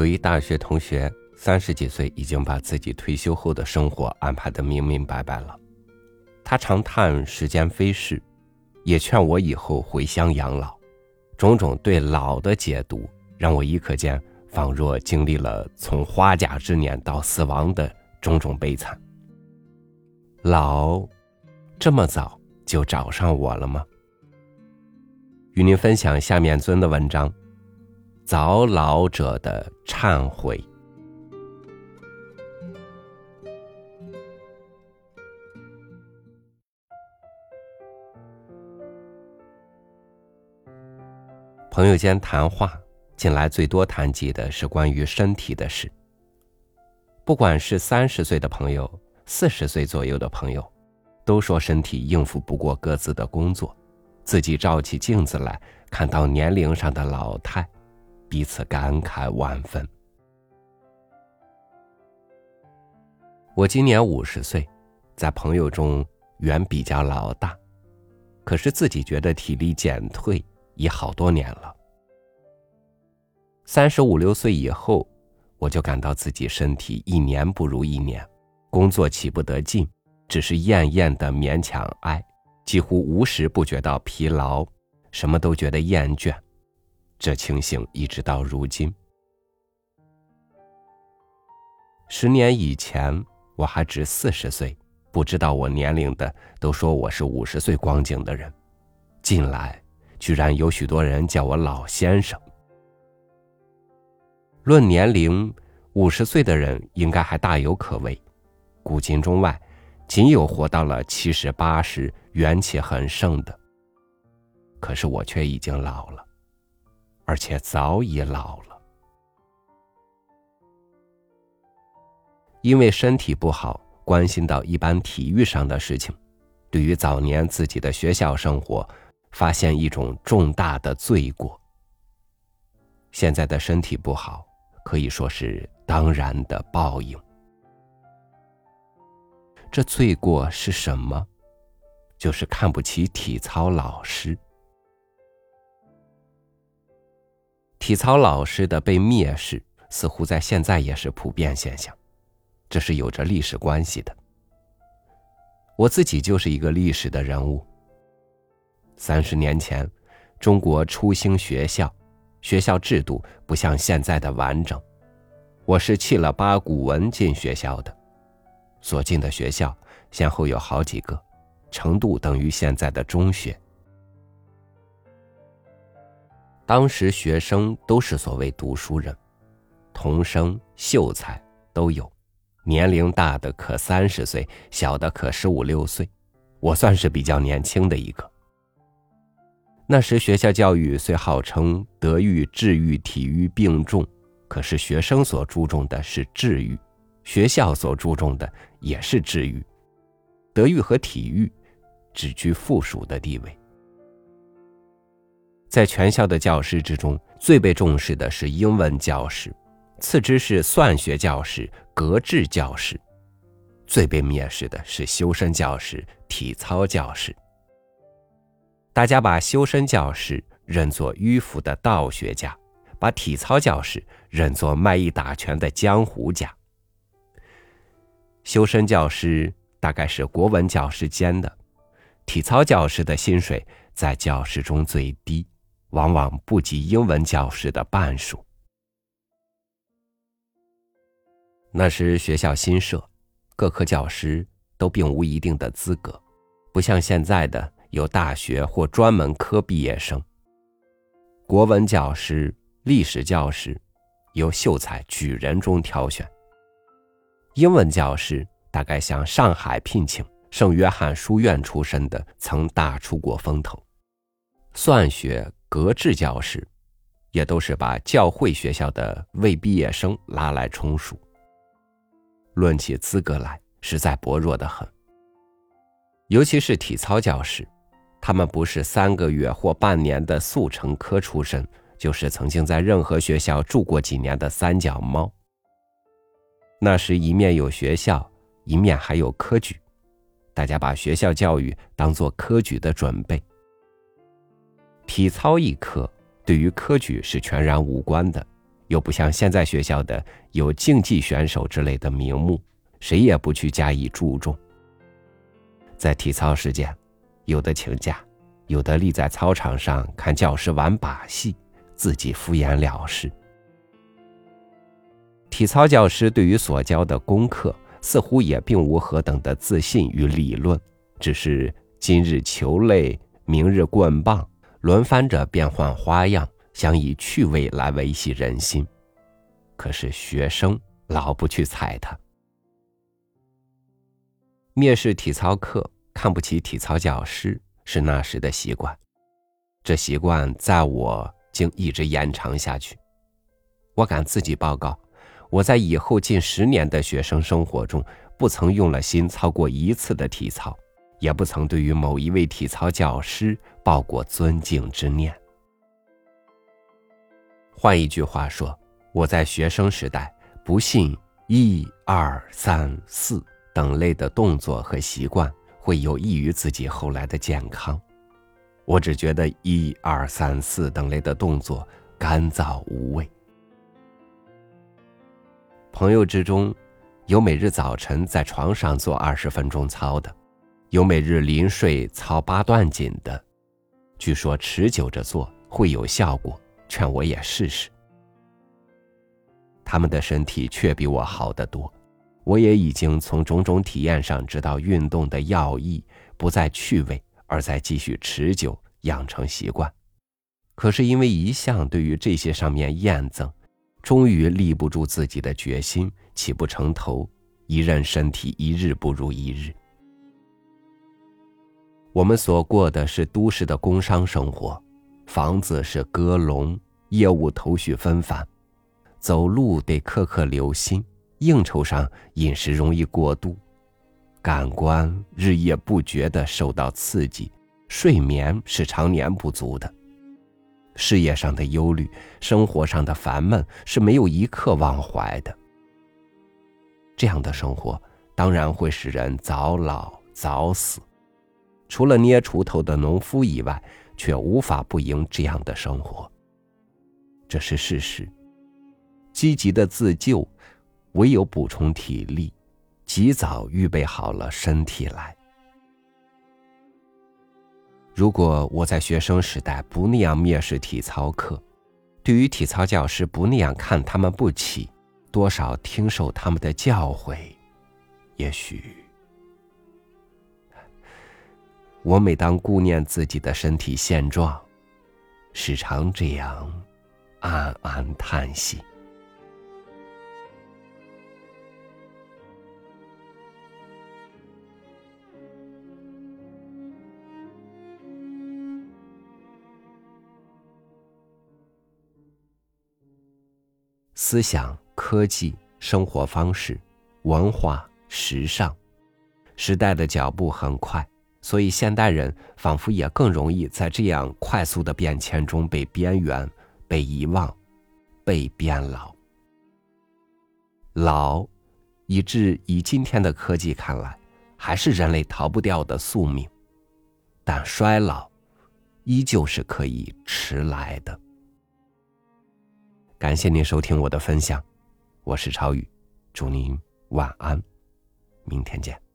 有一大学同学，三十几岁已经把自己退休后的生活安排得明明白白了。他常叹时间飞逝，也劝我以后回乡养老。种种对老的解读，让我一刻间仿若经历了从花甲之年到死亡的种种悲惨。老，这么早就找上我了吗？与您分享下面尊的文章：早老者的忏悔。朋友间谈话，近来最多谈及的是关于身体的事。不管是三十岁的朋友，四十岁左右的朋友，都说身体应付不过各自的工作，自己照起镜子来看到年龄上的老态，彼此感慨万分。我今年五十岁，在朋友中远比较老大，可是自己觉得体力减退已好多年了。三十五六岁以后，我就感到自己身体一年不如一年。工作起不得劲，只是厌厌的勉强挨，几乎无时不觉到疲劳，什么都觉得厌倦。这情形一直到如今。十年以前我还只四十岁，不知道我年龄的都说我是五十岁光景的人，近来居然有许多人叫我老先生。论年龄，五十岁的人应该还大有可为。古今中外，仅有活到了七十八十、元气很盛的。可是我却已经老了，而且早已老了。因为身体不好，关心到一般体育上的事情，对于早年自己的学校生活，发现一种重大的罪过。现在的身体不好，可以说是当然的报应。这罪过是什么？就是看不起体操老师。体操老师的被蔑视，似乎在现在也是普遍现象，这是有着历史关系的。我自己就是一个历史的人物。三十年前，中国初兴学校，学校制度不像现在的完整，我是弃了八股文进学校的。所进的学校先后有好几个，程度等于现在的中学。当时学生都是所谓读书人，童生秀才都有，年龄大的可三十岁，小的可十五六岁，我算是比较年轻的一个。那时学校教育虽号称德育、智育、体育并重，可是学生所注重的是智育。学校所注重的也是智育，德育和体育只居附属的地位。在全校的教师之中，最被重视的是英文教师，次之是算学教师、格致教师，最被蔑视的是修身教师、体操教师。大家把修身教师认作迂腐的道学家，把体操教师认作卖艺打拳的江湖家。修身教师大概是国文教师兼的，体操教师的薪水在教师中最低，往往不及英文教师的半数。那时学校新设，各科教师都并无一定的资格，不像现在的有大学或专门科毕业生。国文教师、历史教师由秀才、举人中挑选。英文教师大概向上海聘请圣约翰书院出身的，曾大出过风头。算学、格致教师，也都是把教会学校的未毕业生拉来充数。论起资格来，实在薄弱的很。尤其是体操教师，他们不是三个月或半年的速成科出身，就是曾经在任何学校住过几年的三脚猫。那时一面有学校，一面还有科举，大家把学校教育当做科举的准备。体操一科对于科举是全然无关的，又不像现在学校的有竞技选手之类的名目，谁也不去加以注重。在体操时间，有的请假，有的立在操场上看教师玩把戏，自己敷衍了事。体操教师对于所教的功课，似乎也并无何等的自信与理论，只是今日球类，明日棍棒，轮番着变换花样，想以趣味来维系人心。可是学生老不去睬他，蔑视体操课，看不起体操教师，是那时的习惯。这习惯在我竟一直延长下去。我敢自己报告。我在以后近十年的学生生活中，不曾用了心操过一次的体操，也不曾对于某一位体操教师抱过尊敬之念。换一句话说，我在学生时代不信一二三四等类的动作和习惯会有益于自己后来的健康，我只觉得一二三四等类的动作干燥无味。朋友之中，有每日早晨在床上做二十分钟操的，有每日临睡操八段锦的。据说持久着做会有效果，劝我也试试。他们的身体却比我好得多，我也已经从种种体验上知道运动的要义，不在趣味，而在继续持久，养成习惯。可是因为一向对于这些上面厌憎。终于立不住自己的决心，起不成头，一任身体一日不如一日。我们所过的是都市的工商生活，房子是鸽笼，业务头绪纷繁，走路得刻刻留心，应酬上饮食容易过度，感官日夜不绝的受到刺激，睡眠是常年不足的。事业上的忧虑，生活上的烦闷是没有一刻忘怀的。这样的生活当然会使人早老早死，除了捏锄头的农夫以外，却无法不迎这样的生活。这是事实。积极的自救，唯有补充体力，及早预备好了身体来。如果我在学生时代不那样蔑视体操课，对于体操教师不那样看他们不起，多少听受他们的教诲，也许我每当顾念自己的身体现状，时常这样暗暗叹息。思想、科技、生活方式、文化、时尚，时代的脚步很快，所以现代人仿佛也更容易在这样快速的变迁中被边缘、被遗忘、被变老。老，以致以今天的科技看来，还是人类逃不掉的宿命，但衰老，依旧是可以迟来的。感谢您收听我的分享，我是超宇，祝您晚安，明天见。